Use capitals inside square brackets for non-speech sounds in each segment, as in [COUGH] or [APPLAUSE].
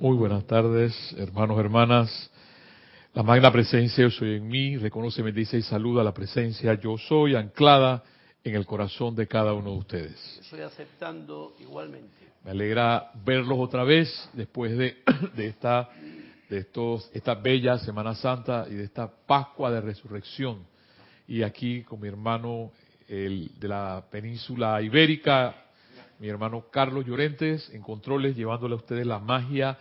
Muy buenas tardes, hermanos, hermanas. La magna presencia yo soy en mí, reconoce, me dice y saluda la presencia yo soy anclada en el corazón de cada uno de ustedes. Estoy aceptando igualmente. Me alegra verlos otra vez después de, [COUGHS] de esta de estos esta bella Semana Santa y de esta Pascua de Resurrección. Y aquí con mi hermano el, de la península ibérica, mi hermano Carlos Llorentes, en controles, llevándole a ustedes la magia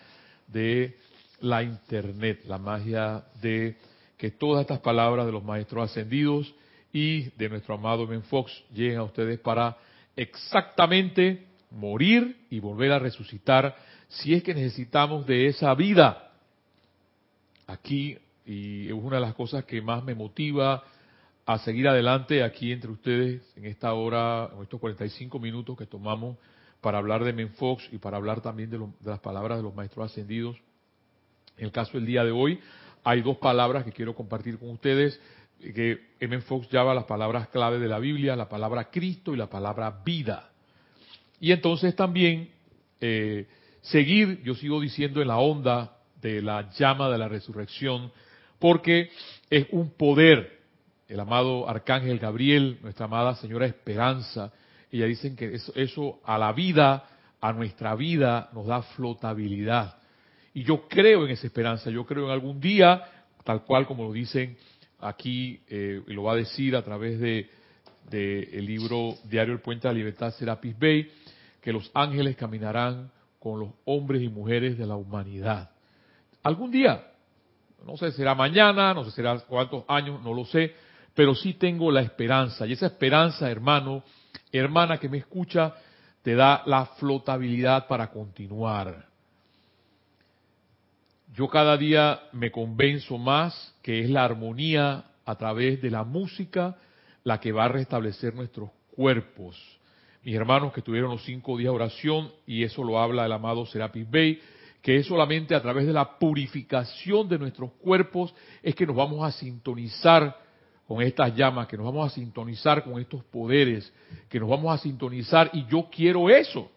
de la Internet, la magia de que todas estas palabras de los maestros ascendidos y de nuestro amado Ben Fox lleguen a ustedes para exactamente morir y volver a resucitar si es que necesitamos de esa vida. Aquí, y es una de las cosas que más me motiva a seguir adelante aquí entre ustedes en esta hora, en estos 45 minutos que tomamos para hablar de Menfox y para hablar también de, las palabras de los maestros ascendidos. En el caso del día de hoy, hay dos palabras que quiero compartir con ustedes, que M. Fox llama las palabras clave de la Biblia, la palabra Cristo y la palabra vida. Y entonces también eh, seguir, yo sigo diciendo, en la onda de la llama de la resurrección, porque es un poder. El amado Arcángel Gabriel, nuestra amada Señora Esperanza, ella dicen que eso, eso a la vida, a nuestra vida, nos da flotabilidad. Y yo creo en esa esperanza, yo creo en algún día, tal cual como lo dicen aquí, eh, y lo va a decir a través de, el libro Diario El Puente de la Libertad, Serapis Bay, que los ángeles caminarán con los hombres y mujeres de la humanidad. Algún día, no sé, será mañana, no sé, será cuántos años, no lo sé, pero sí tengo la esperanza. Y esa esperanza, hermano, hermana que me escucha, te da la flotabilidad para continuar. Yo cada día me convenzo más que es la armonía a través de la música la que va a restablecer nuestros cuerpos. Mis hermanos que tuvieron los cinco días de oración, y eso lo habla el amado Serapis Bey, que es solamente a través de la purificación de nuestros cuerpos es que nos vamos a sintonizar con estas llamas, que nos vamos a sintonizar con estos poderes, que nos vamos a sintonizar y yo quiero eso.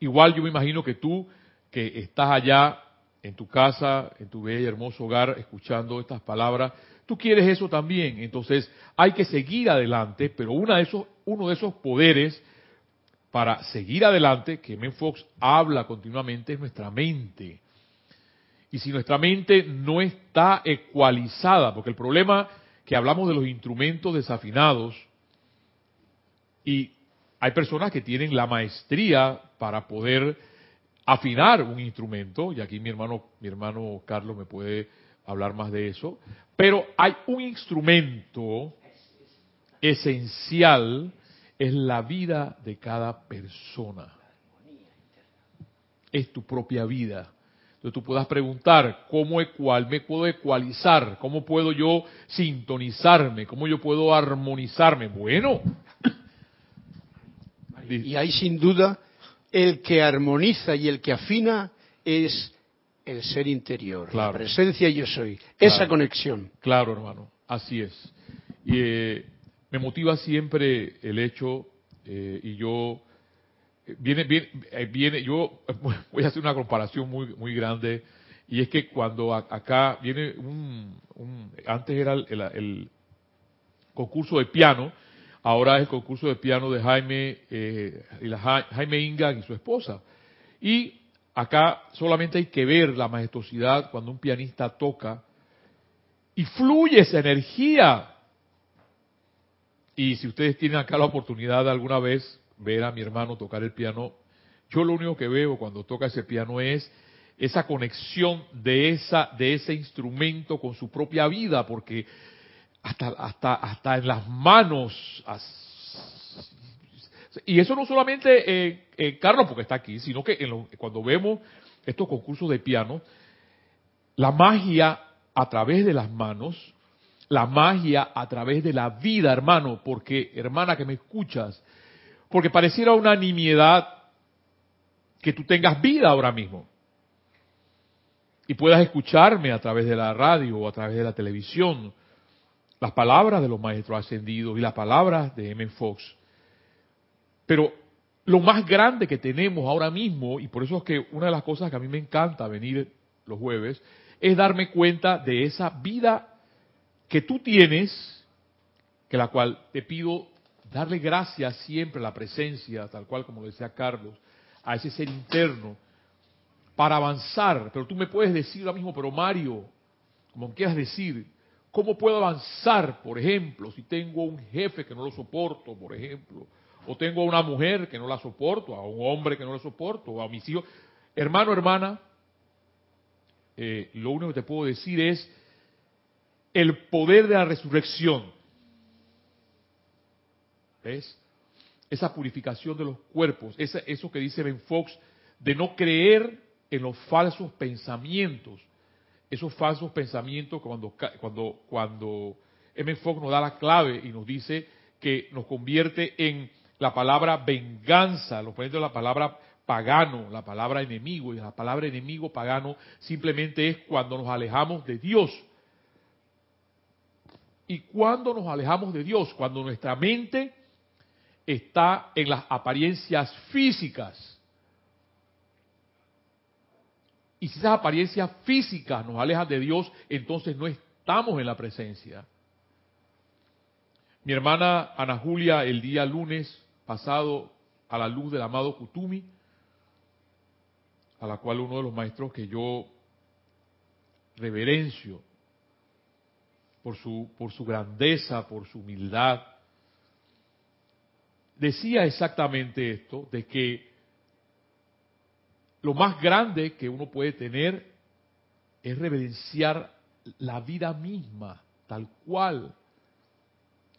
Igual yo me imagino que tú que estás allá en tu casa, en tu bello y hermoso hogar, escuchando estas palabras, tú quieres eso también. Entonces hay que seguir adelante, pero una de esos, uno de esos poderes para seguir adelante, que Men Fox habla continuamente, es nuestra mente. Y si nuestra mente no está ecualizada, porque el problema que hablamos de los instrumentos desafinados, y hay personas que tienen la maestría para poder afinar un instrumento, y aquí mi hermano, mi hermano Carlos me puede hablar más de eso, pero hay un instrumento esencial, es la vida de cada persona. Es tu propia vida. Entonces tú puedas preguntar, ¿cómo ecual, me puedo ecualizar? ¿Cómo puedo yo sintonizarme? ¿Cómo yo puedo armonizarme? Bueno. Y hay sin duda el que armoniza y el que afina es el ser interior, claro. la presencia yo soy, claro. esa conexión. Claro, hermano, así es. Y eh, me motiva siempre el hecho, eh, y yo, viene, viene, viene, yo [LAUGHS] voy a hacer una comparación muy, muy grande, y es que cuando acá viene un, un, antes era el, concurso de piano, ahora es el concurso de piano de Jaime, eh, y la, Jaime Inga y su esposa. Y acá solamente hay que ver la majestuosidad cuando un pianista toca y fluye esa energía. Y si ustedes tienen acá la oportunidad alguna vez ver a mi hermano tocar el piano, yo lo único que veo cuando toca ese piano es esa conexión de esa de ese instrumento con su propia vida, porque hasta, hasta, hasta en las manos. Y eso no solamente eh, eh, Carlos, porque está aquí, sino que en cuando vemos estos concursos de piano, la magia a través de las manos, la magia a través de la vida, hermano, porque, hermana que me escuchas, porque pareciera una nimiedad que tú tengas vida ahora mismo y puedas escucharme a través de la radio o a través de la televisión las palabras de los maestros ascendidos y las palabras de M. Fox. Pero lo más grande que tenemos ahora mismo, y por eso es que una de las cosas que a mí me encanta venir los jueves, es darme cuenta de esa vida que tú tienes, que la cual te pido darle gracias siempre a la presencia, tal cual como decía Carlos, a ese ser interno, para avanzar. Pero tú me puedes decir ahora mismo, pero Mario, como quieras decir, ¿cómo puedo avanzar, por ejemplo, si tengo un jefe que no lo soporto, por ejemplo? O tengo a una mujer que no la soporto, a un hombre que no la soporto, o a mis hijos. Hermano, hermana, eh, lo único que te puedo decir es el poder de la resurrección. ¿Ves? Esa purificación de los cuerpos, eso que dice Ben Fox, de no creer en los falsos pensamientos. Esos falsos pensamientos cuando, cuando, cuando M. Fox nos da la clave y nos dice que nos convierte en la palabra venganza, lo poniendo la palabra pagano, la palabra enemigo, y la palabra enemigo pagano simplemente es cuando nos alejamos de Dios. ¿Y cuando nos alejamos de Dios? Cuando nuestra mente está en las apariencias físicas. Y si esas apariencias físicas nos alejan de Dios, entonces no estamos en la presencia. Mi hermana Ana Julia el día lunes pasado a la luz del amado Kutumi, a la cual uno de los maestros que yo reverencio por su, por su grandeza, por su humildad, decía exactamente esto, de que lo más grande que uno puede tener es reverenciar la vida misma, tal cual.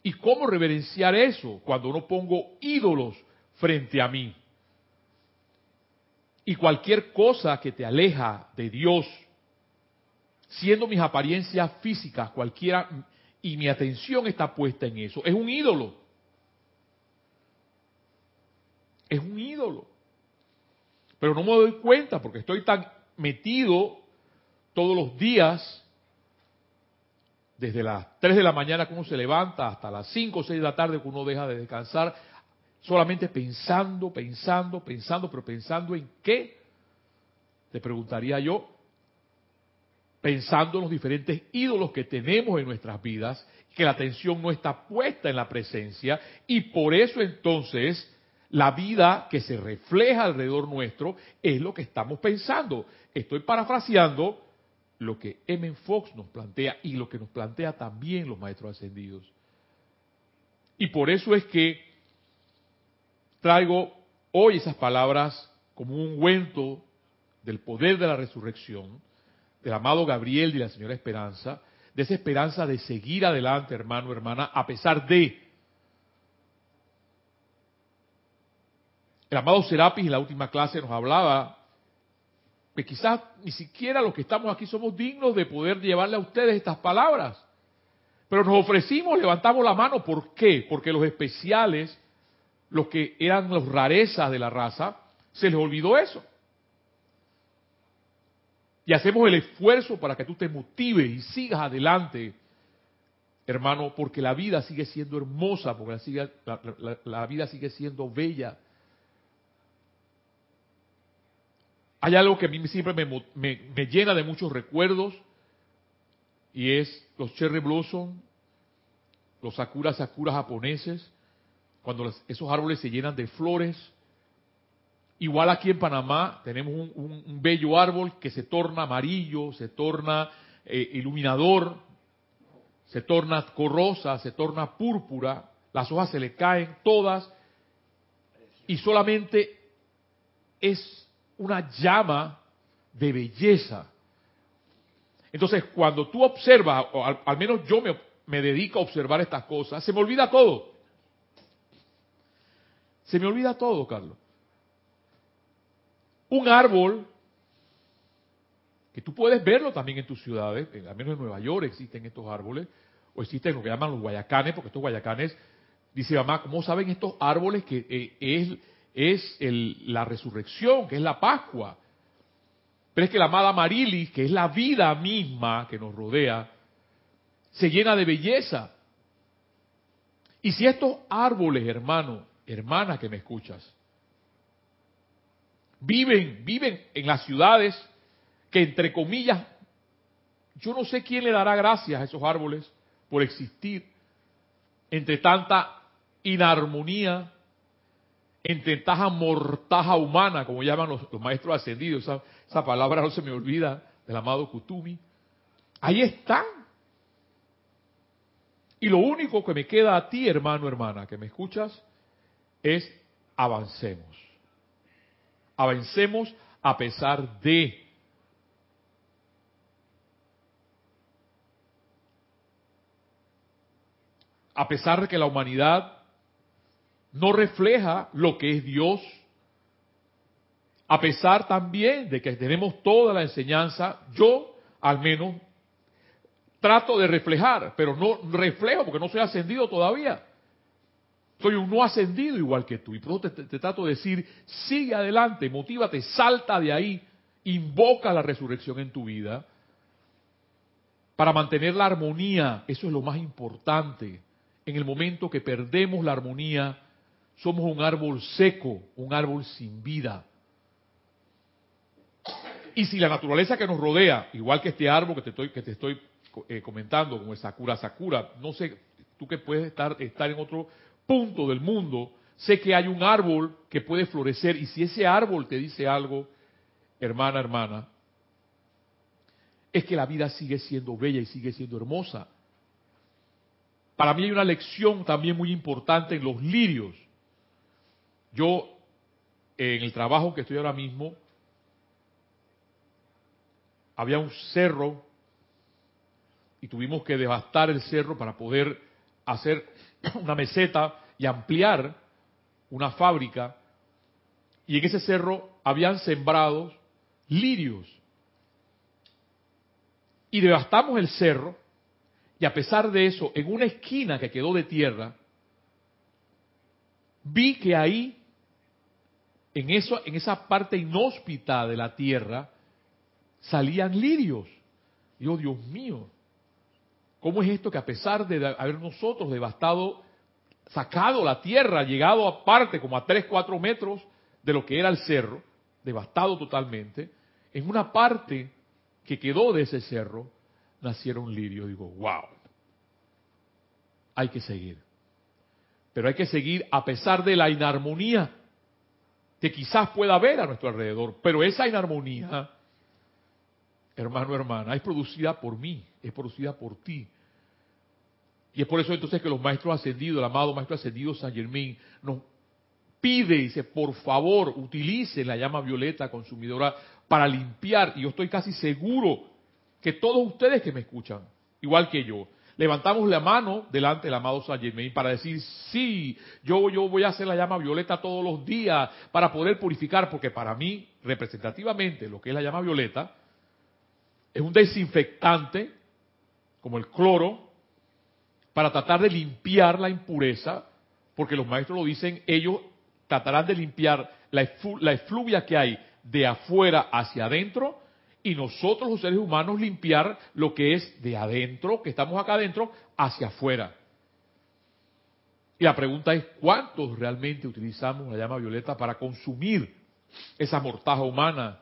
¿Y cómo reverenciar eso? Cuando no pongo ídolos frente a mí. Y cualquier cosa que te aleja de Dios, siendo mis apariencias físicas, cualquiera, y mi atención está puesta en eso, es un ídolo. Es un ídolo. Pero no me doy cuenta porque estoy tan metido todos los días desde las 3 de la mañana que uno se levanta hasta las 5 o 6 de la tarde que uno deja de descansar, solamente pensando, pensando, pensando, pero pensando en qué, te preguntaría yo, pensando en los diferentes ídolos que tenemos en nuestras vidas, que la atención no está puesta en la presencia, y por eso entonces la vida que se refleja alrededor nuestro es lo que estamos pensando. Estoy parafraseando lo que M. Fox nos plantea y lo que nos plantea también los maestros ascendidos. Y por eso es que traigo hoy esas palabras como un ungüento del poder de la resurrección, del amado Gabriel y la señora Esperanza, de esa esperanza de seguir adelante, hermano, hermana, a pesar de. El amado Serapis en la última clase nos hablaba pues quizás ni siquiera los que estamos aquí somos dignos de poder llevarle a ustedes estas palabras. Pero nos ofrecimos, levantamos la mano. ¿Por qué? Porque los especiales, los que eran los rarezas de la raza, se les olvidó eso. Y hacemos el esfuerzo para que tú te motives y sigas adelante, hermano, porque la vida sigue siendo hermosa, porque la, la vida sigue siendo bella. Hay algo que a mí siempre me, llena de muchos recuerdos y es los cherry blossom, los sakura sakura japoneses, cuando esos árboles se llenan de flores. Igual aquí en Panamá tenemos un, bello árbol que se torna amarillo, se torna eh, iluminador, se torna corrosa, se torna púrpura, las hojas se le caen todas y solamente es una llama de belleza. Entonces, cuando tú observas, o al, menos yo me, dedico a observar estas cosas, se me olvida todo. Se me olvida todo, Carlos. Un árbol, que tú puedes verlo también en tus ciudades, al menos en Nueva York existen estos árboles, o existen lo que llaman los guayacanes, porque estos guayacanes, dice mamá, ¿cómo saben estos árboles que eh, es es la resurrección, que es la Pascua. Pero es que la amada Marilis, que es la vida misma que nos rodea, se llena de belleza. Y si estos árboles, hermano, hermana que me escuchas, viven, viven en las ciudades que entre comillas, yo no sé quién le dará gracias a esos árboles por existir entre tanta inarmonía, entre tanta mortaja humana, como llaman los, maestros ascendidos, esa, esa palabra no se me olvida del amado Kutumi. Ahí están. Y lo único que me queda a ti, hermano, hermana, que me escuchas, es avancemos. Avancemos a pesar de. A pesar de que la humanidad no refleja lo que es Dios, a pesar también de que tenemos toda la enseñanza, yo al menos trato de reflejar, pero no reflejo porque no soy ascendido todavía. Soy un no ascendido igual que tú. Y por eso te, trato de decir, sigue adelante, motívate, salta de ahí, invoca la resurrección en tu vida para mantener la armonía. Eso es lo más importante. En el momento que perdemos la armonía, somos un árbol seco, un árbol sin vida. Y si la naturaleza que nos rodea, igual que este árbol que te estoy, que te estoy eh, comentando, como el Sakura Sakura, no sé, tú que puedes estar, estar en otro punto del mundo, sé que hay un árbol que puede florecer y si ese árbol te dice algo, hermana, hermana, es que la vida sigue siendo bella y sigue siendo hermosa. Para mí hay una lección también muy importante en los lirios. Yo, en el trabajo que estoy ahora mismo, había un cerro y tuvimos que devastar el cerro para poder hacer [CLEARS THROAT] una meseta y ampliar una fábrica. Y en ese cerro habían sembrados lirios. Y devastamos el cerro y a pesar de eso, en una esquina que quedó de tierra, vi que ahí en, eso, en esa parte inhóspita de la tierra salían lirios. Y oh Dios mío, ¿cómo es esto que a pesar de haber nosotros devastado, sacado la tierra, llegado aparte como a 3, 4 metros de lo que era el cerro, devastado totalmente, en una parte que quedó de ese cerro, nacieron lirios. Digo, wow, hay que seguir. Pero hay que seguir a pesar de la inarmonía que quizás pueda haber a nuestro alrededor, pero esa inarmonía, hermano, hermana, es producida por mí, es producida por ti. Y es por eso entonces que los maestros ascendidos, el amado maestro ascendido San Germán, nos pide, dice, por favor, utilice la llama violeta consumidora para limpiar. Y yo estoy casi seguro que todos ustedes que me escuchan, igual que yo, levantamos la mano delante del amado Saint Germain para decir, sí, yo, yo voy a hacer la llama violeta todos los días para poder purificar, porque para mí, representativamente, lo que es la llama violeta, es un desinfectante, como el cloro, para tratar de limpiar la impureza, porque los maestros lo dicen, ellos tratarán de limpiar la, la efluvia que hay de afuera hacia adentro y nosotros los seres humanos limpiar lo que es de adentro, que estamos acá adentro, hacia afuera. Y la pregunta es, ¿cuántos realmente utilizamos la llama violeta para consumir esa mortaja humana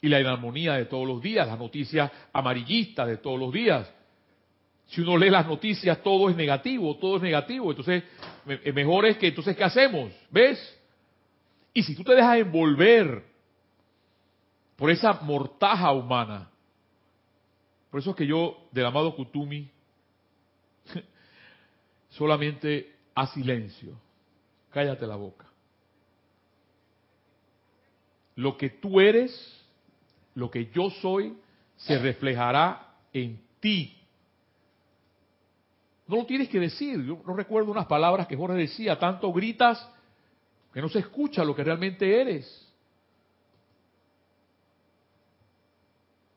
y la inarmonía de todos los días, las noticias amarillistas de todos los días? Si uno lee las noticias, todo es negativo, todo es negativo. Entonces, mejor es que, entonces, ¿qué hacemos? ¿Ves? Y si tú te dejas envolver por esa mortaja humana. Por eso es que yo, del amado Kutumi, [LAUGHS] solamente a silencio. Cállate la boca. Lo que tú eres, lo que yo soy, se reflejará en ti. No lo tienes que decir. Yo no recuerdo unas palabras que Jorge decía. Tanto gritas que no se escucha lo que realmente eres.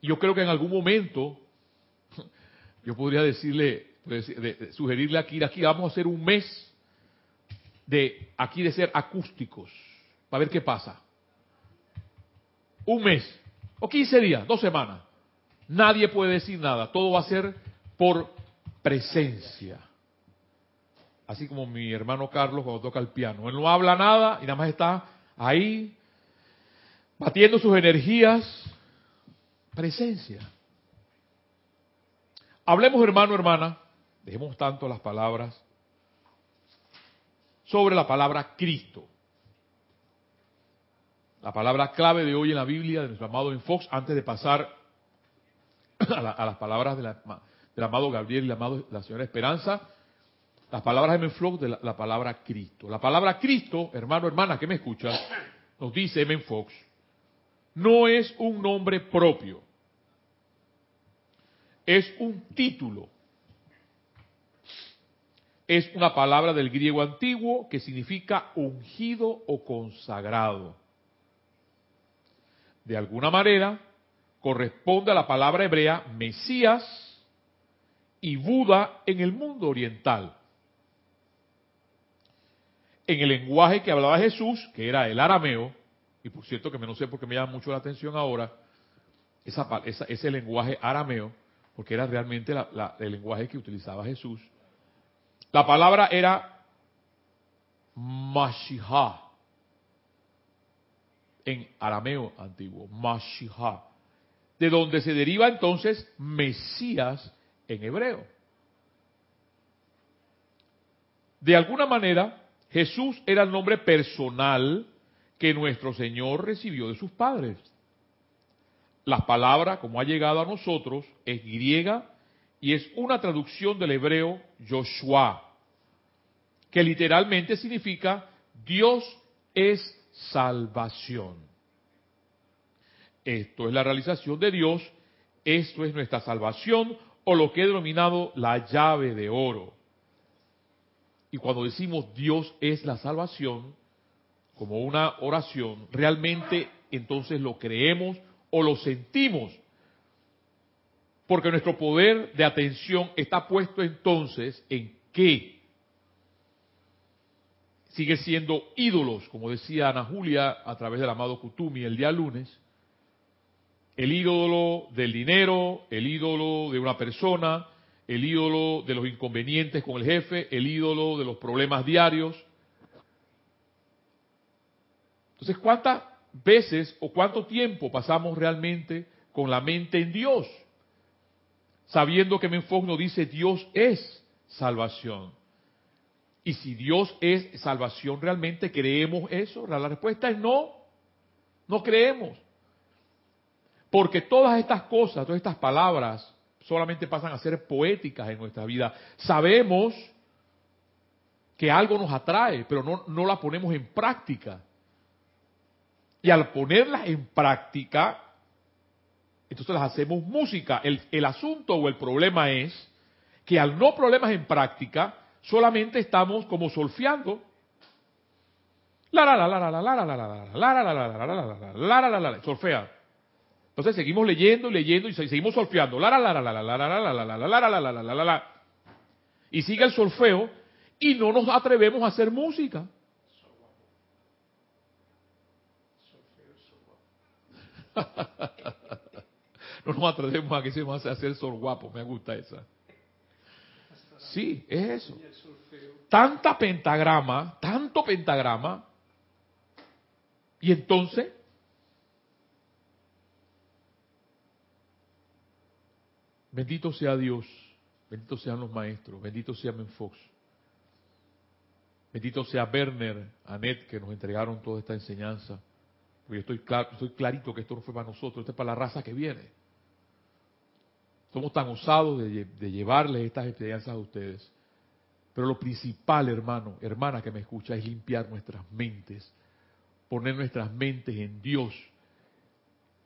Yo creo que en algún momento, [LAUGHS] yo podría decirle, sugerirle aquí, aquí vamos a hacer un mes de aquí de ser acústicos, para ver qué pasa. Un mes, o 15 días, dos semanas. Nadie puede decir nada, todo va a ser por presencia. Así como mi hermano Carlos cuando toca el piano. Él no habla nada y nada más está ahí batiendo sus energías, presencia. Hablemos, hermano, hermana, dejemos tanto las palabras, sobre la palabra Cristo. La palabra clave de hoy en la Biblia de nuestro amado Fox, antes de pasar a, las palabras del amado Gabriel y la, amado, la señora Esperanza, las palabras de Fox de la, palabra Cristo. La palabra Cristo, hermano, hermana, que me escuchas, nos dice M. Fox, no es un nombre propio, es un título es una palabra del griego antiguo que significa ungido o consagrado. De alguna manera, corresponde a la palabra hebrea Mesías y Buda en el mundo oriental. En el lenguaje que hablaba Jesús, que era el arameo, y por cierto que no sé por qué me llama mucho la atención ahora, ese lenguaje arameo, porque era realmente el lenguaje que utilizaba Jesús, la palabra era Mashiach en arameo antiguo, Mashiach, de donde se deriva entonces Mesías en hebreo. De alguna manera, Jesús era el nombre personal que nuestro Señor recibió de sus padres. La palabra, como ha llegado a nosotros, es griega y es una traducción del hebreo Joshua, que literalmente significa Dios es salvación. Esto es la realización de Dios, esto es nuestra salvación o lo que he denominado la llave de oro. Y cuando decimos Dios es la salvación, como una oración, realmente entonces lo creemos o lo sentimos porque nuestro poder de atención está puesto entonces en qué? Sigue siendo ídolos, como decía Ana Julia a través del amado Kutumi el día lunes. El ídolo del dinero, el ídolo de una persona, el ídolo de los inconvenientes con el jefe, el ídolo de los problemas diarios. Entonces, ¿cuántas veces o cuánto tiempo pasamos realmente con la mente en Dios? sabiendo que Menfox nos dice Dios es salvación. Y si Dios es salvación, ¿realmente creemos eso? La respuesta es no, no creemos. Porque todas estas cosas, todas estas palabras, solamente pasan a ser poéticas en nuestra vida. Sabemos que algo nos atrae, pero no, no las ponemos en práctica. Y al ponerlas en práctica, entonces las hacemos música. El, el, asunto o el problema es que al no problemas en práctica, solamente estamos como solfeando. Solfea. Entonces seguimos leyendo y leyendo y seguimos solfeando. Y sigue el solfeo y no nos atrevemos a hacer música. No nos atrevemos a que se a hacer sol guapo, me gusta esa. Sí, es eso. Tanta pentagrama, tanto pentagrama, y entonces, bendito sea Dios, bendito sean los maestros, bendito sea Menfox, bendito sea Werner, Anet, que nos entregaron toda esta enseñanza. Porque yo estoy, claro, estoy clarito que esto no fue para nosotros, esto es para la raza que viene. Somos tan osados de, llevarles estas experiencias a ustedes. Pero lo principal, hermano, hermana que me escucha, es limpiar nuestras mentes, poner nuestras mentes en Dios,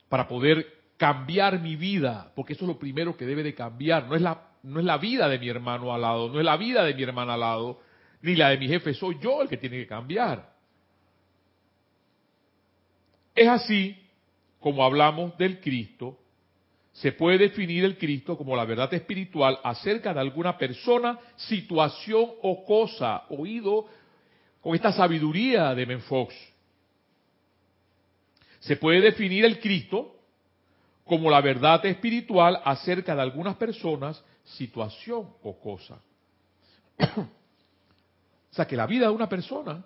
para poder cambiar mi vida, porque eso es lo primero que debe de cambiar. No es la, no es la vida de mi hermano al lado, no es la vida de mi hermana al lado, ni la de mi jefe, soy yo el que tiene que cambiar. Es así como hablamos del Cristo se puede definir el Cristo como la verdad espiritual acerca de alguna persona, situación o cosa, oído con esta sabiduría de Menfox. Se puede definir el Cristo como la verdad espiritual acerca de algunas personas, situación o cosa. o sea, que la vida de una persona,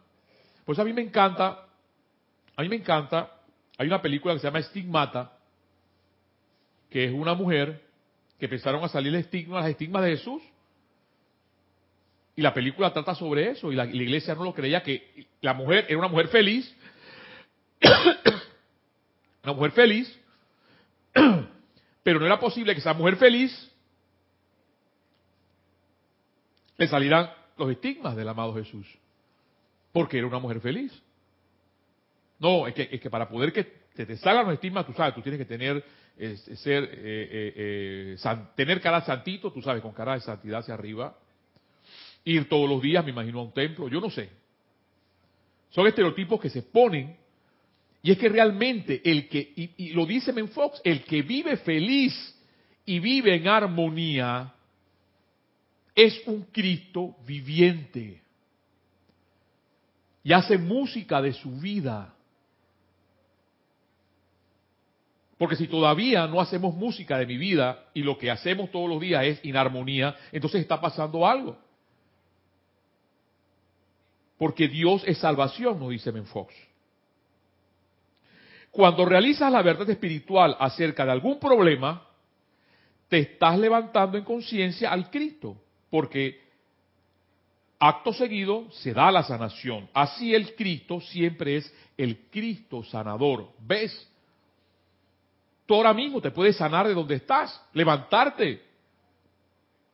pues a mí me encanta, a mí me encanta Hay una película que se llama Estigmata, que es una mujer que empezaron a salir estigmas, las estigmas de Jesús. Y la película trata sobre eso, y la, iglesia no lo creía, que la mujer era una mujer feliz, [COUGHS] una mujer feliz, [COUGHS] pero no era posible que esa mujer feliz le salieran los estigmas del amado Jesús, porque era una mujer feliz. No, es que, es que para poder que te, salgan los tú sabes, tú tienes que tener, ser, eh, eh, eh, tener cara santito, tú sabes, con cara de santidad hacia arriba, ir todos los días, me imagino, a un templo, yo no sé. Son estereotipos que se ponen y es que realmente el que, y, lo dice Menfox, el que vive feliz y vive en armonía es un Cristo viviente. Y hace música de su vida. Porque si todavía no hacemos música de mi vida y lo que hacemos todos los días es inarmonía, entonces está pasando algo. Porque Dios es salvación, nos dice Menfox. Cuando realizas la verdad espiritual acerca de algún problema, te estás levantando en conciencia al Cristo, porque acto seguido se da la sanación. Así el Cristo siempre es el Cristo sanador. ¿Ves? Ahora mismo te puedes sanar de donde estás, levantarte,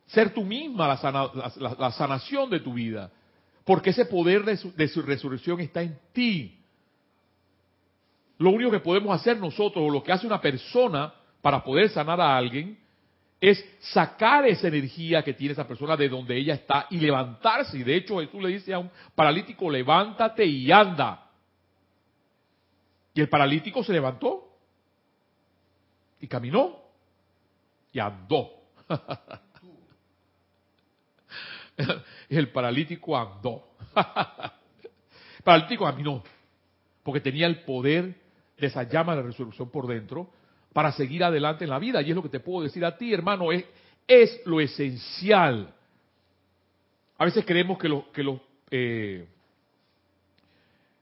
ser tú misma la, sanación de tu vida, porque ese poder de su resurrección está en ti. Lo único que podemos hacer nosotros, o lo que hace una persona para poder sanar a alguien, es sacar esa energía que tiene esa persona de donde ella está y levantarse. Y de hecho Jesús le dice a un paralítico, levántate y anda. Y el paralítico se levantó y caminó y andó. [LAUGHS] el paralítico andó. el [LAUGHS] paralítico caminó porque tenía el poder de esa llama de resolución por dentro para seguir adelante en la vida. Y es lo que te puedo decir a ti, hermano, es, es lo esencial. A veces creemos que, lo, que lo, eh,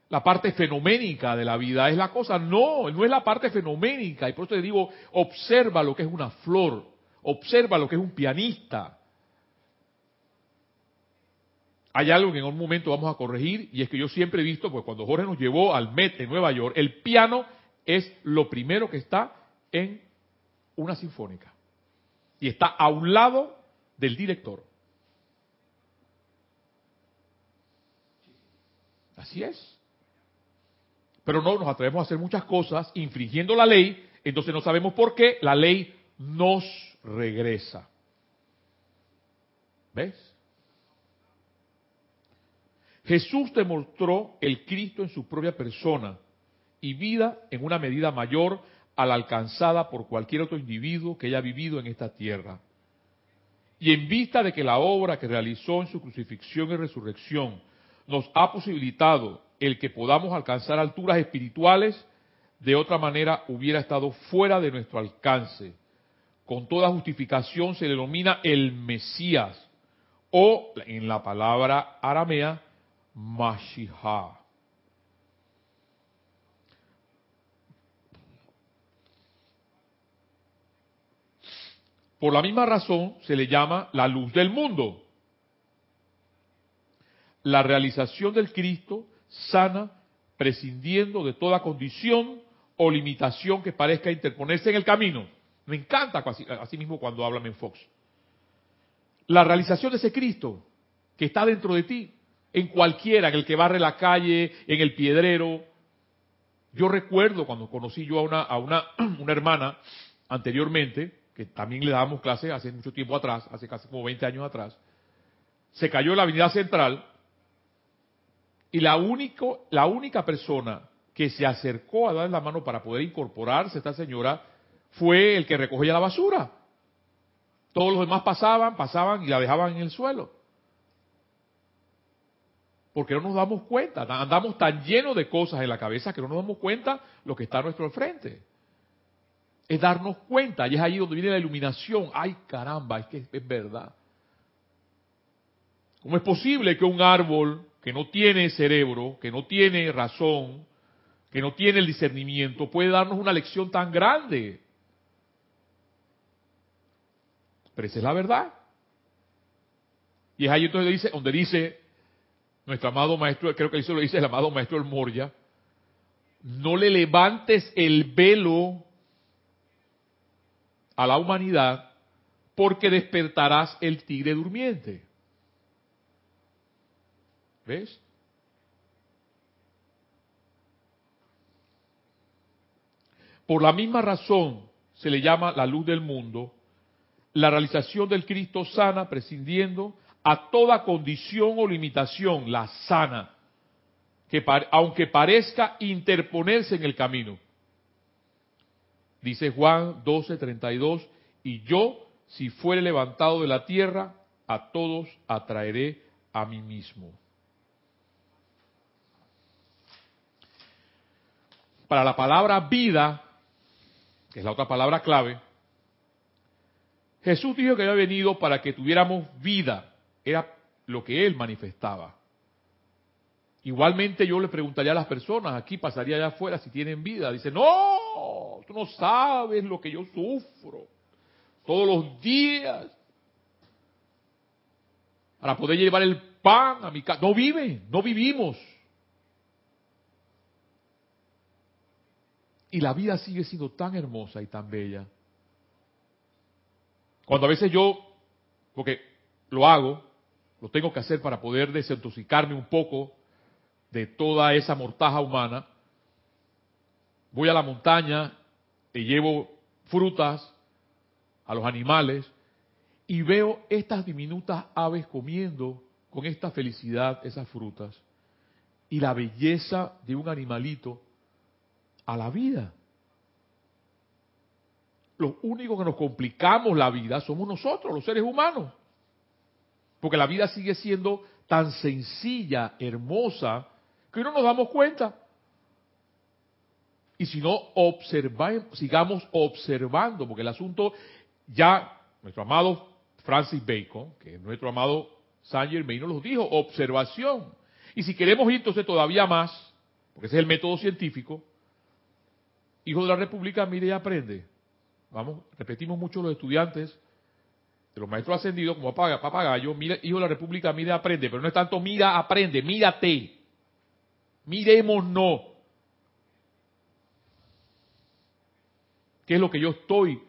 la parte fenoménica de la vida es la cosa. No, no es la parte fenoménica. Y por eso te digo, observa lo que es una flor, observa lo que es un pianista. Hay algo que en un momento vamos a corregir y es que yo siempre he visto, pues cuando Jorge nos llevó al Met en Nueva York, el piano es lo primero que está en una sinfónica. Y está a un lado del director. Así es. Pero no nos atrevemos a hacer muchas cosas infringiendo la ley, entonces no sabemos por qué la ley nos regresa. ¿Ves? Jesús demostró el Cristo en su propia persona y vida en una medida mayor a la alcanzada por cualquier otro individuo que haya vivido en esta tierra. Y en vista de que la obra que realizó en su crucifixión y resurrección nos ha posibilitado el que podamos alcanzar alturas espirituales, de otra manera hubiera estado fuera de nuestro alcance. Con toda justificación se denomina el Mesías, o en la palabra aramea, Mashiach. Por la misma razón se le llama la luz del mundo. La realización del Cristo sana prescindiendo de toda condición o limitación que parezca interponerse en el camino. Me encanta así, mismo cuando habla en Fox. La realización de ese Cristo que está dentro de ti en cualquiera, en el que barre la calle, en el piedrero. Yo recuerdo cuando conocí yo a una, a una, [CLEARS THROAT] una hermana anteriormente, que también le dábamos clase hace mucho tiempo atrás, hace casi como 20 años atrás, se cayó en la avenida central y la, único, la única persona que se acercó a darle la mano para poder incorporarse a esta señora fue el que recogía la basura. Todos los demás pasaban, pasaban y la dejaban en el suelo porque no nos damos cuenta, andamos tan llenos de cosas en la cabeza que no nos damos cuenta lo que está a nuestro frente. Es darnos cuenta, y es ahí donde viene la iluminación. Ay, caramba, es que es verdad. ¿Cómo es posible que un árbol que no tiene cerebro, que no tiene razón, que no tiene el discernimiento, puede darnos una lección tan grande. Pero esa es la verdad. Y es ahí entonces dice, donde dice nuestro amado maestro, creo que eso lo dice el amado maestro El Moria, no le levantes el velo a la humanidad porque despertarás el tigre durmiente. ¿Ves? Por la misma razón se le llama la luz del mundo, la realización del Cristo sana, prescindiendo a toda condición o limitación, la sana, que aunque parezca interponerse en el camino. Dice Juan 12:32, y yo, si fuere levantado de la tierra, a todos atraeré a mí mismo. Para la palabra vida, que es la otra palabra clave, Jesús dijo que había venido para que tuviéramos vida, era lo que él manifestaba. Igualmente yo le preguntaría a las personas, aquí pasaría allá afuera si tienen vida. Dice, no, tú no sabes lo que yo sufro todos los días para poder llevar el pan a mi casa. No vive, no vivimos. Y la vida sigue siendo tan hermosa y tan bella. Cuando a veces yo, porque lo hago, lo tengo que hacer para poder desintoxicarme un poco de toda esa mortaja humana. Voy a la montaña y llevo frutas a los animales y veo estas diminutas aves comiendo con esta felicidad esas frutas y la belleza de un animalito a la vida. Los únicos que nos complicamos la vida somos nosotros, los seres humanos. Porque la vida sigue siendo tan sencilla, hermosa, que no nos damos cuenta. Y si no, observamos, sigamos observando, porque el asunto ya, nuestro amado Francis Bacon, que es nuestro amado Saint Germain, nos lo dijo, observación. Y si queremos ir entonces todavía más, porque ese es el método científico, hijo de la República, mire y aprende. Vamos, repetimos mucho los estudiantes de los maestros ascendidos como papagayo, mira, hijo de la República, mire, aprende, pero no es tanto mira, aprende, mírate. Miremos no. ¿Qué es lo que yo estoy?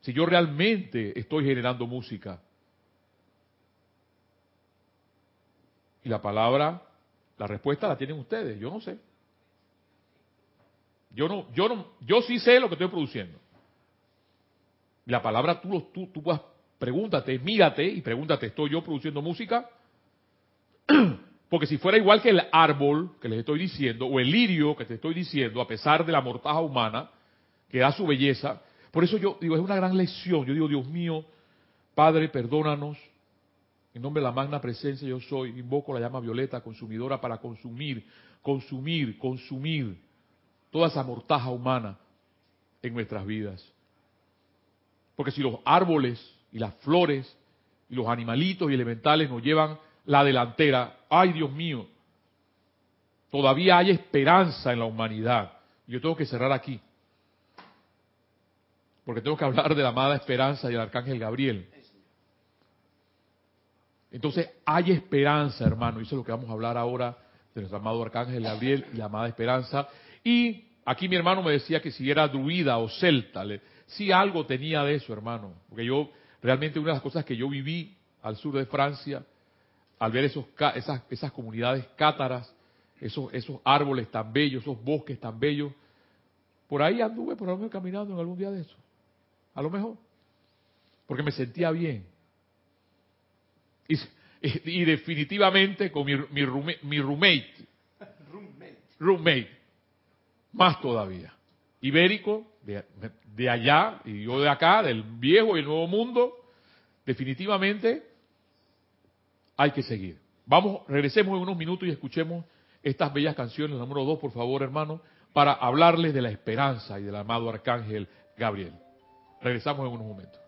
Si yo realmente estoy generando música. Y la palabra, la respuesta la tienen ustedes, yo no sé. Yo no, yo no, yo sí sé lo que estoy produciendo. La palabra tú, tú, tú puedas Pregúntate, mírate y pregúntate, ¿estoy yo produciendo música? [CLEARS THROAT] Porque si fuera igual que el árbol que les estoy diciendo, o el lirio que te estoy diciendo, a pesar de la mortaja humana, que da su belleza, por eso yo digo, es una gran lección. Yo digo, Dios mío, Padre, perdónanos. En nombre de la magna presencia yo soy, invoco la llama violeta consumidora para consumir, consumir, consumir toda esa mortaja humana en nuestras vidas. Porque si los árboles y las flores y los animalitos y elementales nos llevan la delantera. Ay, Dios mío, todavía hay esperanza en la humanidad. Yo tengo que cerrar aquí. Porque tengo que hablar de la amada esperanza y del arcángel Gabriel. Entonces hay esperanza, hermano. Y eso es lo que vamos a hablar ahora de nuestro amado arcángel Gabriel y la amada esperanza. Y aquí mi hermano me decía que si era druida o celta, si algo tenía de eso, hermano. Porque yo Realmente una de las cosas que yo viví al sur de Francia, al ver esos, esas, esas comunidades cátaras, esos, esos árboles tan bellos, esos bosques tan bellos, por ahí anduve por lo menos caminando en algún día de eso. A lo mejor. Porque me sentía bien. Y, definitivamente con mi, mi, mi roommate, [LAUGHS] roommate. Más todavía. Ibérico, de, allá y yo de acá, del viejo y el nuevo mundo, definitivamente hay que seguir. Vamos, regresemos en unos minutos y escuchemos estas bellas canciones, número dos, por favor, hermano, para hablarles de la esperanza y del amado arcángel Gabriel. Regresamos en unos momentos.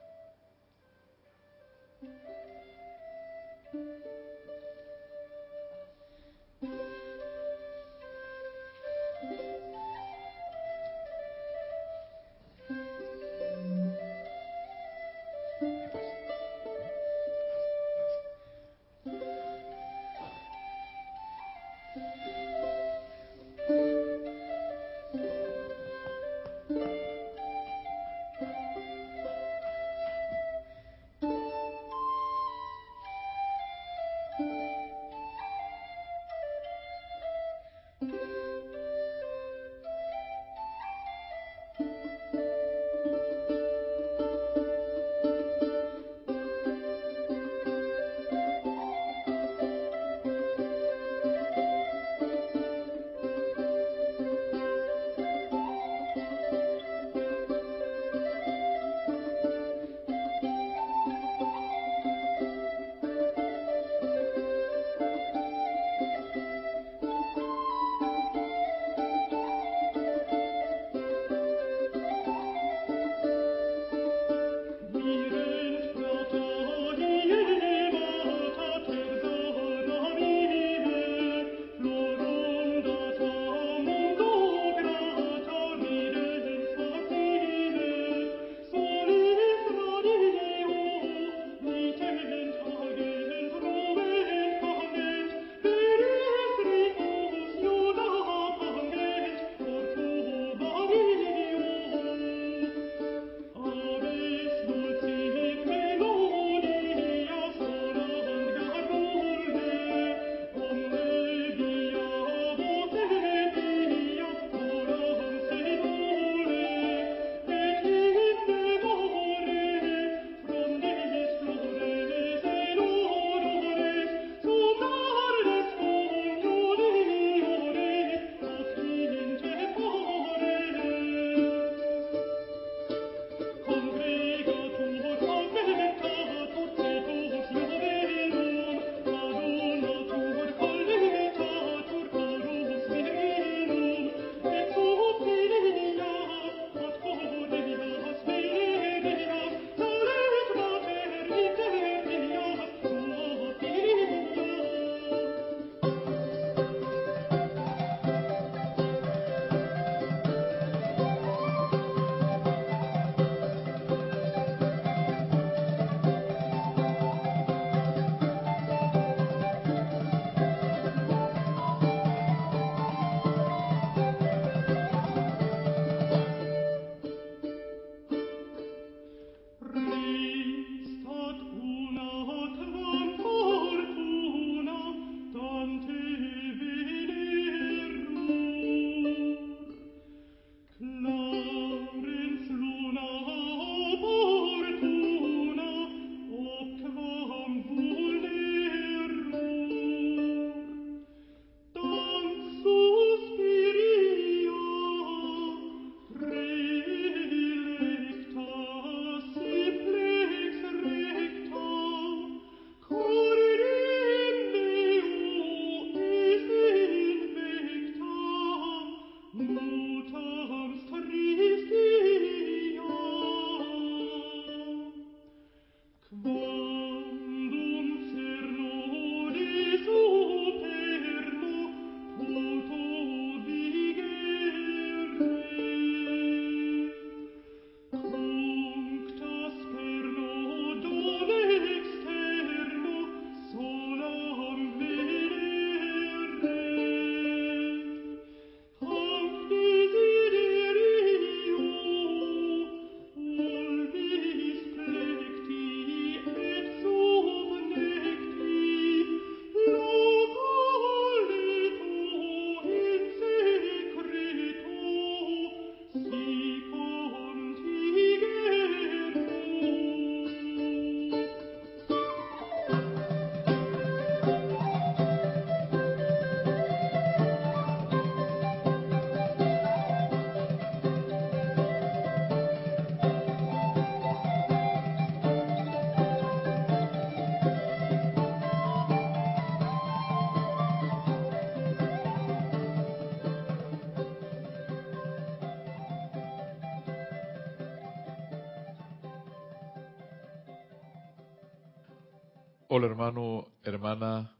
Hola hermano, hermana,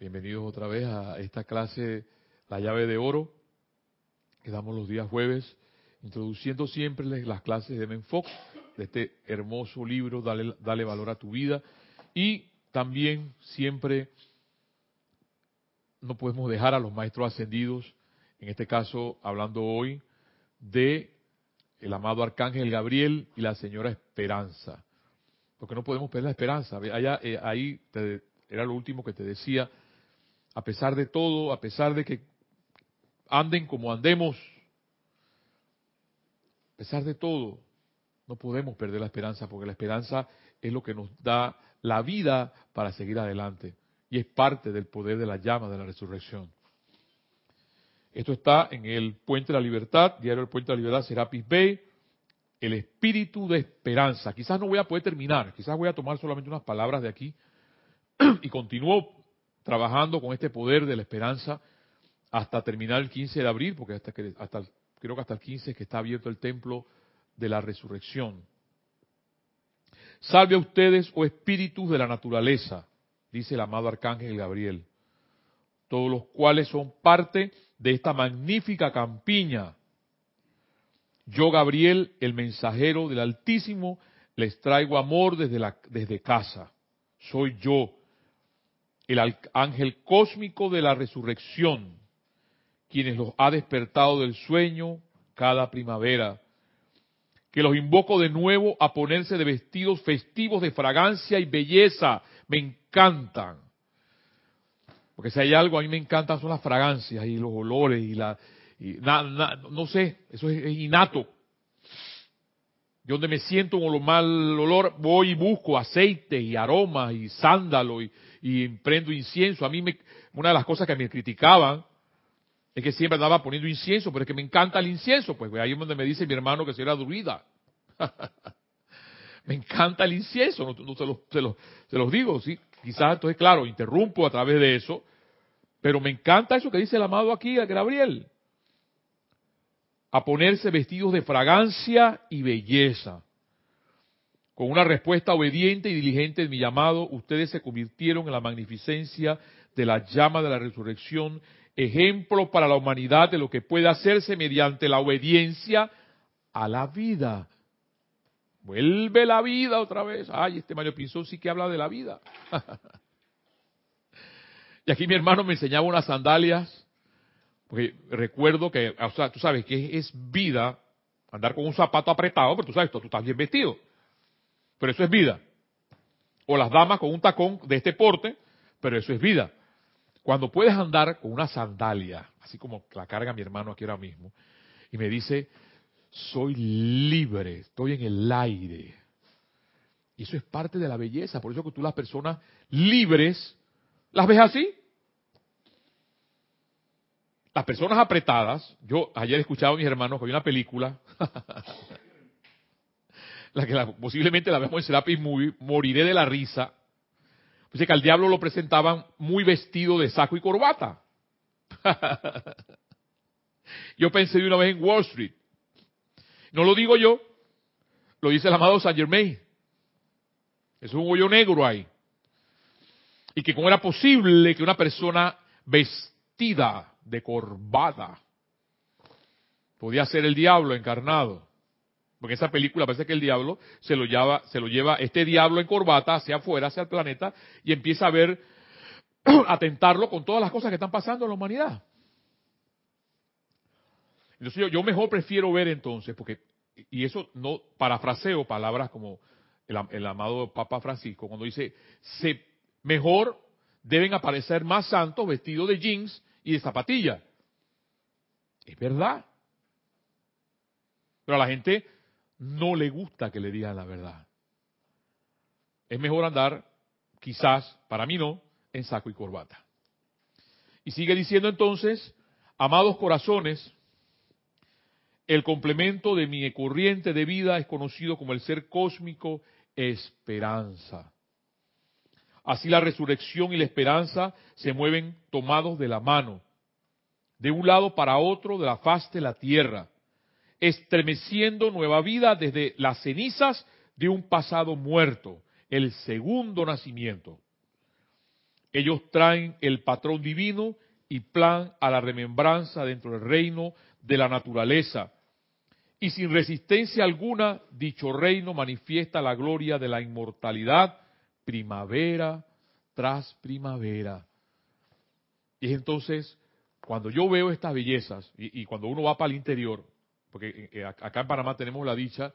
bienvenidos otra vez a esta clase, la llave de oro, que damos los días jueves, introduciendo siempre las clases de Menfoc, de este hermoso libro, Dale, Dale Valor a tu Vida, y también siempre no podemos dejar a los maestros ascendidos, en este caso hablando hoy de el amado arcángel Gabriel y la señora Esperanza. Porque no podemos perder la esperanza. Allá, eh, ahí era lo último que te decía. A pesar de todo, a pesar de que anden como andemos, a pesar de todo, no podemos perder la esperanza, porque la esperanza es lo que nos da la vida para seguir adelante. Y es parte del poder de la llama de la resurrección. Esto está en el Puente de la Libertad, Diario del Puente de la Libertad, Serapis Bay, el espíritu de esperanza. Quizás no voy a poder terminar, quizás voy a tomar solamente unas palabras de aquí [CLEARS THROAT] y continúo trabajando con este poder de la esperanza hasta terminar el 15 de abril, porque hasta, creo que hasta el 15 es que está abierto el templo de la resurrección. Salve a ustedes, oh espíritus de la naturaleza, dice el amado arcángel Gabriel, todos los cuales son parte de esta magnífica campiña. Yo, Gabriel, el mensajero del Altísimo, les traigo amor desde, la, desde casa. Soy yo, el ángel cósmico de la resurrección, quienes los ha despertado del sueño cada primavera, que los invoco de nuevo a ponerse de vestidos festivos de fragancia y belleza. Me encantan. Porque si hay algo a mí me encantan son las fragancias y los olores y la... Y no sé, eso es, innato. Yo donde me siento un mal olor, voy y busco aceite y aromas y sándalo y, y prendo incienso. A mí me, una de las cosas que me criticaban es que siempre andaba poniendo incienso, pero es que me encanta el incienso. Pues ahí es donde me dice mi hermano que será druida. [LAUGHS] me encanta el incienso, no, se, los, se, los, digo, sí. Quizás entonces, claro, interrumpo a través de eso, pero me encanta eso que dice el amado aquí, Gabriel. A ponerse vestidos de fragancia y belleza. Con una respuesta obediente y diligente de mi llamado, ustedes se convirtieron en la magnificencia de la llama de la resurrección ejemplo para la humanidad de lo que puede hacerse mediante la obediencia a la vida. Vuelve la vida otra vez. Ay, este Mario Pinzón sí que habla de la vida. [LAUGHS] y aquí mi hermano me enseñaba unas sandalias, porque recuerdo que, o tú sabes que es vida andar con un zapato apretado, pero tú sabes, tú, tú estás bien vestido. Pero eso es vida. O las damas con un tacón de este porte, pero eso es vida. Cuando puedes andar con una sandalia, así como la carga mi hermano aquí ahora mismo, y me dice, soy libre, estoy en el aire. Y eso es parte de la belleza, por eso que tú las personas libres, ¿las ves así? Las personas apretadas, yo ayer escuchaba a mis hermanos que había una película, [LAUGHS] la que posiblemente la vemos en Serapis Movie, moriré de la risa, Dice que al diablo lo presentaban muy vestido de saco y corbata. [LAUGHS] yo pensé de una vez en Wall Street. No lo digo yo, lo dice el amado Saint Germain. Es un hoyo negro ahí. Y que cómo era posible que una persona vestida de corbata podía ser el diablo encarnado. Porque esa película parece que el diablo se lo lleva, se lo lleva este diablo en corbata hacia afuera, hacia el planeta, y empieza a ver, [CLEARS THROAT] a tentarlo con todas las cosas que están pasando en la humanidad. Entonces yo, mejor prefiero ver entonces, porque, y eso no parafraseo palabras como el, el amado Papa Francisco, cuando dice, se, mejor deben aparecer más santos vestidos de jeans y de zapatilla. Es verdad. Pero a la gente no le gusta que le digan la verdad. Es mejor andar, quizás, para mí no, en saco y corbata. Y sigue diciendo entonces, amados corazones, el complemento de mi corriente de vida es conocido como el ser cósmico esperanza. Así la resurrección y la esperanza se mueven tomados de la mano, de un lado para otro de la faz de la tierra, estremeciendo nueva vida desde las cenizas de un pasado muerto, el segundo nacimiento. Ellos traen el patrón divino y plan a la remembranza dentro del reino de la naturaleza. Y sin resistencia alguna, dicho reino manifiesta la gloria de la inmortalidad primavera tras primavera. Y entonces, cuando yo veo estas bellezas, y, cuando uno va para el interior, porque eh, eh, acá en Panamá tenemos la dicha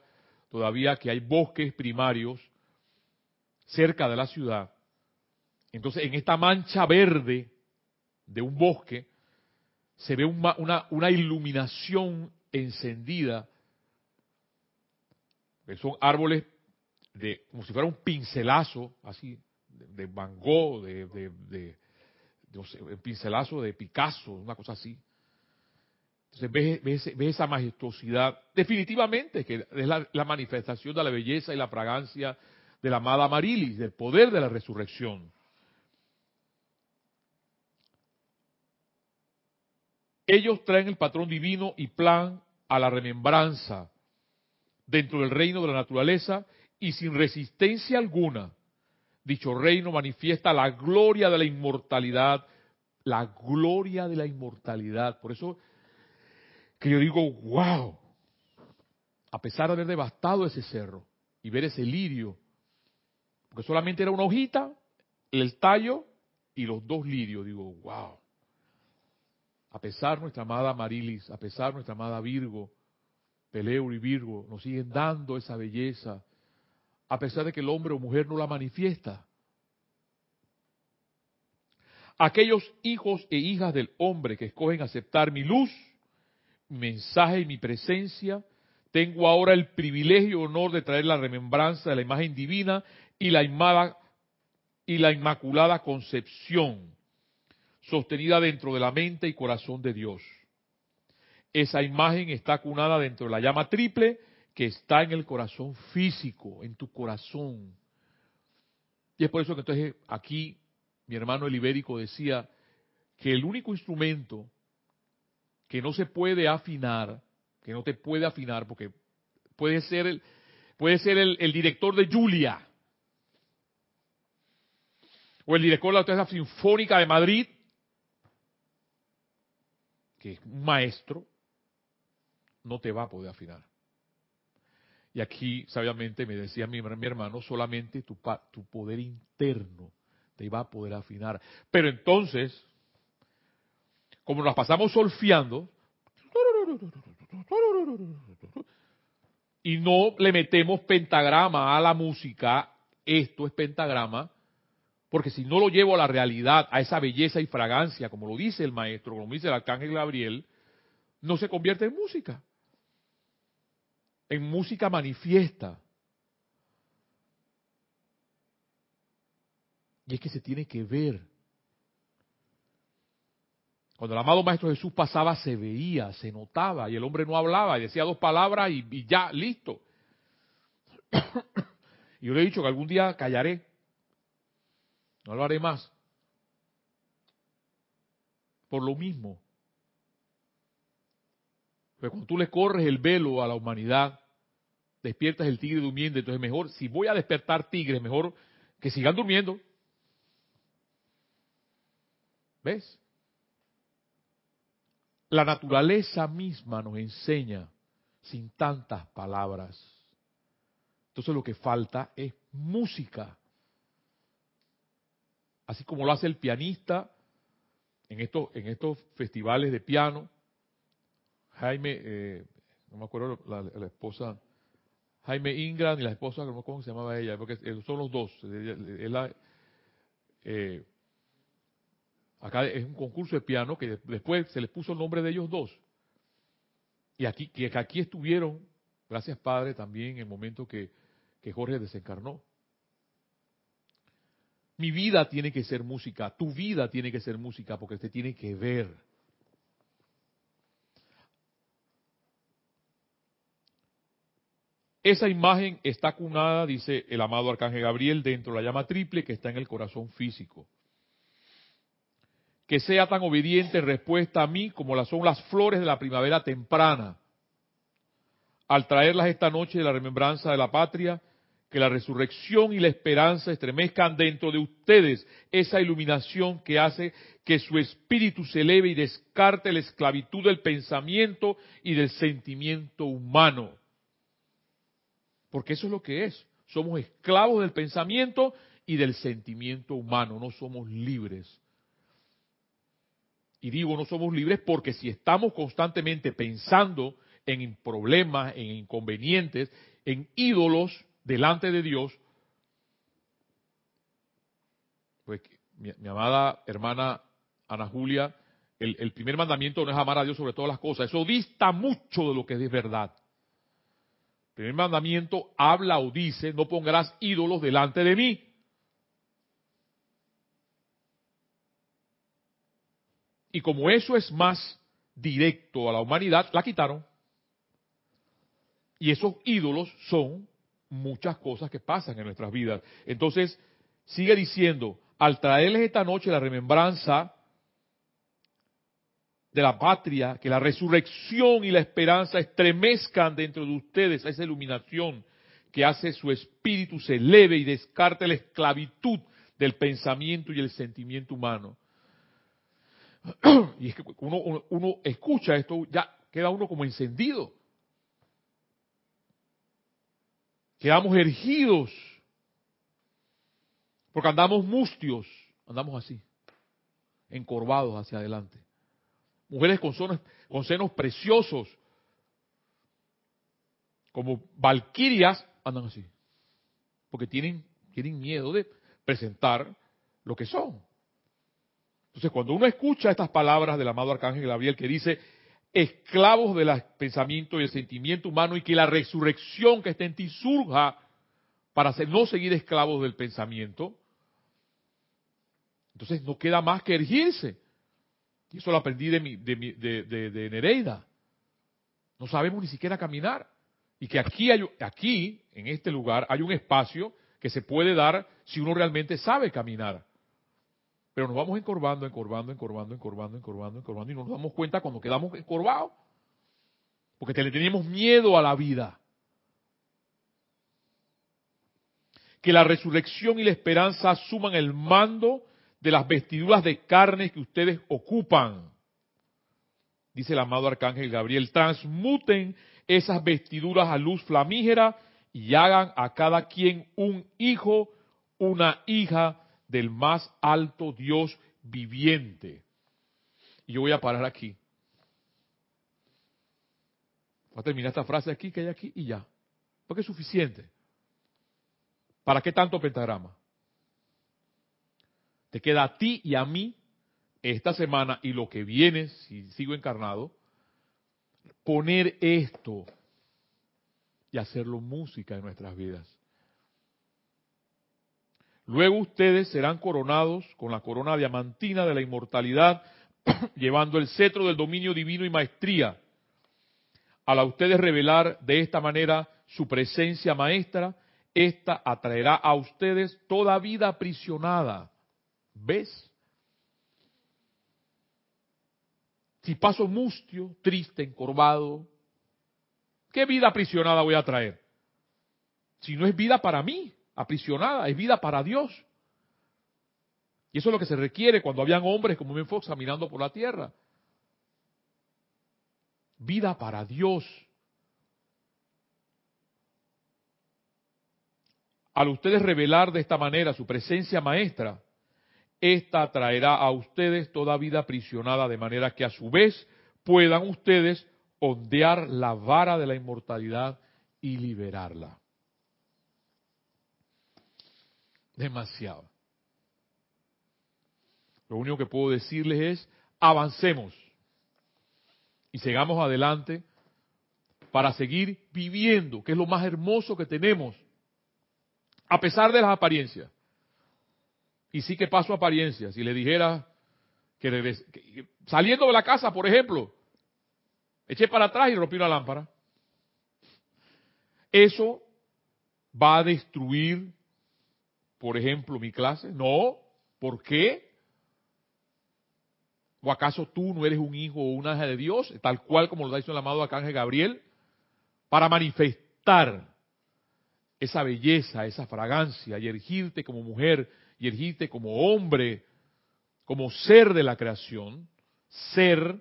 todavía que hay bosques primarios cerca de la ciudad, entonces en esta mancha verde de un bosque se ve una, una, iluminación encendida, son árboles de, como si fuera un pincelazo, así, de, Van Gogh, de, de, pincelazo de Picasso, una cosa así. Entonces ves, esa majestuosidad, definitivamente, que es la, la, manifestación de la belleza y la fragancia de la amada Marilis, del poder de la resurrección. Ellos traen el patrón divino y plan a la remembranza dentro del reino de la naturaleza y sin resistencia alguna. Dicho reino manifiesta la gloria de la inmortalidad, la gloria de la inmortalidad. Por eso que yo digo, wow, a pesar de haber devastado ese cerro y ver ese lirio, porque solamente era una hojita, el tallo y los dos lirios, digo, wow. A pesar nuestra amada Marilis, a pesar nuestra amada Virgo, Peleur y Virgo, nos siguen dando esa belleza, a pesar de que el hombre o mujer no la manifiesta. Aquellos hijos e hijas del hombre que escogen aceptar mi luz, mi mensaje y mi presencia, tengo ahora el privilegio y honor de traer la remembranza de la imagen divina y la, y la inmaculada concepción sostenida dentro de la mente y corazón de Dios. Esa imagen está cunada dentro de la llama triple que está en el corazón físico, en tu corazón. Y es por eso que entonces aquí mi hermano el ibérico decía que el único instrumento que no se puede afinar, que no te puede afinar, porque puede ser el, puede ser el, director de Julia, o el director de la Orquesta Sinfónica de Madrid, que es un maestro, no te va a poder afinar. Y aquí, sabiamente, me decía mi, hermano, solamente tu, tu poder interno te va a poder afinar. Pero entonces, como nos pasamos solfiando, y no le metemos pentagrama a la música, esto es pentagrama, porque si no lo llevo a la realidad, a esa belleza y fragancia, como lo dice el maestro, como dice el arcángel Gabriel, no se convierte en música. En música manifiesta. Y es que se tiene que ver. Cuando el amado Maestro Jesús pasaba, se veía, se notaba, y el hombre no hablaba, y decía dos palabras y, ya, listo. [COUGHS] y yo le he dicho que algún día callaré. No lo haré más. Por lo mismo. Pero cuando tú le corres el velo a la humanidad, despiertas el tigre durmiendo, entonces mejor, si voy a despertar tigres, mejor que sigan durmiendo. ¿Ves? La naturaleza misma nos enseña sin tantas palabras. Entonces lo que falta es música así como lo hace el pianista en estos, en estos festivales de piano. Jaime, eh, no me acuerdo la, esposa, Jaime Ingram y la esposa, ¿cómo se llamaba ella? Porque son los dos. Eh, acá es un concurso de piano que después se les puso el nombre de ellos dos. Y aquí, que aquí estuvieron, gracias Padre, también en el momento que, que Jorge desencarnó. Mi vida tiene que ser música, tu vida tiene que ser música porque te tiene que ver. Esa imagen está cunada, dice el amado Arcángel Gabriel, dentro de la llama triple que está en el corazón físico. Que sea tan obediente en respuesta a mí como las son las flores de la primavera temprana. Al traerlas esta noche de la remembranza de la patria, que la resurrección y la esperanza estremezcan dentro de ustedes esa iluminación que hace que su espíritu se eleve y descarte la esclavitud del pensamiento y del sentimiento humano. Porque eso es lo que es. Somos esclavos del pensamiento y del sentimiento humano, no somos libres. Y digo no somos libres porque si estamos constantemente pensando en problemas, en inconvenientes, en ídolos, delante de Dios, pues mi, amada hermana Ana Julia, el, el, primer mandamiento no es amar a Dios sobre todas las cosas. Eso dista mucho de lo que es verdad. Primer mandamiento habla o dice, no pondrás ídolos delante de mí. Y como eso es más directo a la humanidad, la quitaron. Y esos ídolos son muchas cosas que pasan en nuestras vidas. Entonces, sigue diciendo, al traerles esta noche la remembranza de la patria, que la resurrección y la esperanza estremezcan dentro de ustedes esa iluminación que hace su espíritu se eleve y descarte la esclavitud del pensamiento y el sentimiento humano. [CLEARS THROAT] Y es que uno, uno escucha esto, ya queda uno como encendido. Quedamos ergidos. Porque andamos mustios, andamos así, encorvados hacia adelante. Mujeres con, con senos preciosos, como valquirias, andan así. Porque tienen, tienen miedo de presentar lo que son. Entonces, cuando uno escucha estas palabras del amado Arcángel Gabriel que dice, esclavos del pensamiento y el sentimiento humano y que la resurrección que está en ti surja para no seguir esclavos del pensamiento, entonces no queda más que ergirse. Y eso lo aprendí de, de, de, Nereida. No sabemos ni siquiera caminar. Y que aquí, aquí, en este lugar, hay un espacio que se puede dar si uno realmente sabe caminar. Pero nos vamos encorvando, encorvando, encorvando, encorvando, encorvando, encorvando y no nos damos cuenta cuando quedamos encorvados. Porque le tenemos miedo a la vida. Que la resurrección y la esperanza asuman el mando de las vestiduras de carne que ustedes ocupan. Dice el amado arcángel Gabriel, transmuten esas vestiduras a luz flamígera y hagan a cada quien un hijo, una hija del más alto Dios viviente. Y yo voy a parar aquí. Voy a terminar esta frase aquí que hay aquí y ya. Porque es suficiente. ¿Para qué tanto pentagrama? Te queda a ti y a mí esta semana y lo que viene, si sigo encarnado, poner esto y hacerlo música en nuestras vidas. Luego ustedes serán coronados con la corona diamantina de la inmortalidad, [CLEARS THROAT] llevando el cetro del dominio divino y maestría. Al a ustedes revelar de esta manera su presencia maestra, esta atraerá a ustedes toda vida aprisionada. ¿Ves? Si paso mustio, triste, encorvado, ¿qué vida aprisionada voy a traer? Si no es vida para mí aprisionada, es vida para Dios. Y eso es lo que se requiere cuando habían hombres como Ben Fox caminando por la tierra. Vida para Dios. Al ustedes revelar de esta manera su presencia maestra, esta traerá a ustedes toda vida aprisionada, de manera que a su vez puedan ustedes ondear la vara de la inmortalidad y liberarla. demasiado. Lo único que puedo decirles es, avancemos y sigamos adelante para seguir viviendo, que es lo más hermoso que tenemos, a pesar de las apariencias. Y sí que paso apariencias. Si le dijera que, saliendo de la casa, por ejemplo, eché para atrás y rompí una lámpara. Eso va a destruir por ejemplo, mi clase? No. ¿Por qué? ¿O acaso tú no eres un hijo o una hija de Dios, tal cual como lo dicho el amado Arcángel Gabriel? Para manifestar esa belleza, esa fragancia, y ergirte como mujer, y ergirte como hombre, como ser de la creación, ser,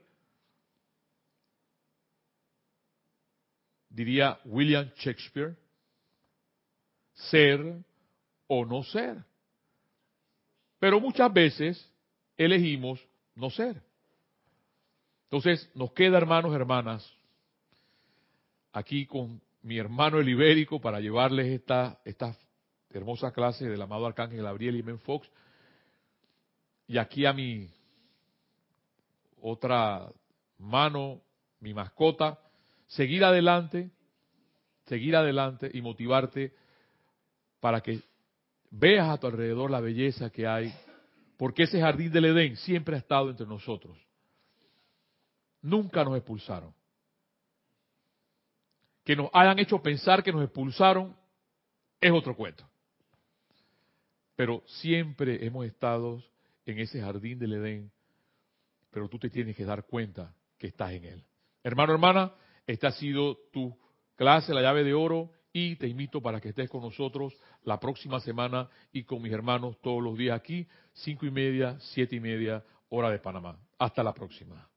diría William Shakespeare, ser o no ser. Pero muchas veces elegimos no ser. Entonces nos queda, hermanos, hermanas, aquí con mi hermano el ibérico para llevarles esta, esta hermosa clase del amado Arcángel Gabriel y Men Fox. Y aquí a mi otra mano, mi mascota, seguir adelante, seguir adelante y motivarte para que veas a tu alrededor la belleza que hay, porque ese jardín del Edén siempre ha estado entre nosotros. Nunca nos expulsaron. Que nos hayan hecho pensar que nos expulsaron es otro cuento. Pero siempre hemos estado en ese jardín del Edén, pero tú te tienes que dar cuenta que estás en él. Hermano, hermana, esta ha sido tu clase, la llave de oro, y te invito para que estés con nosotros la próxima semana y con mis hermanos todos los días aquí, cinco y media, siete y media, hora de Panamá. Hasta la próxima.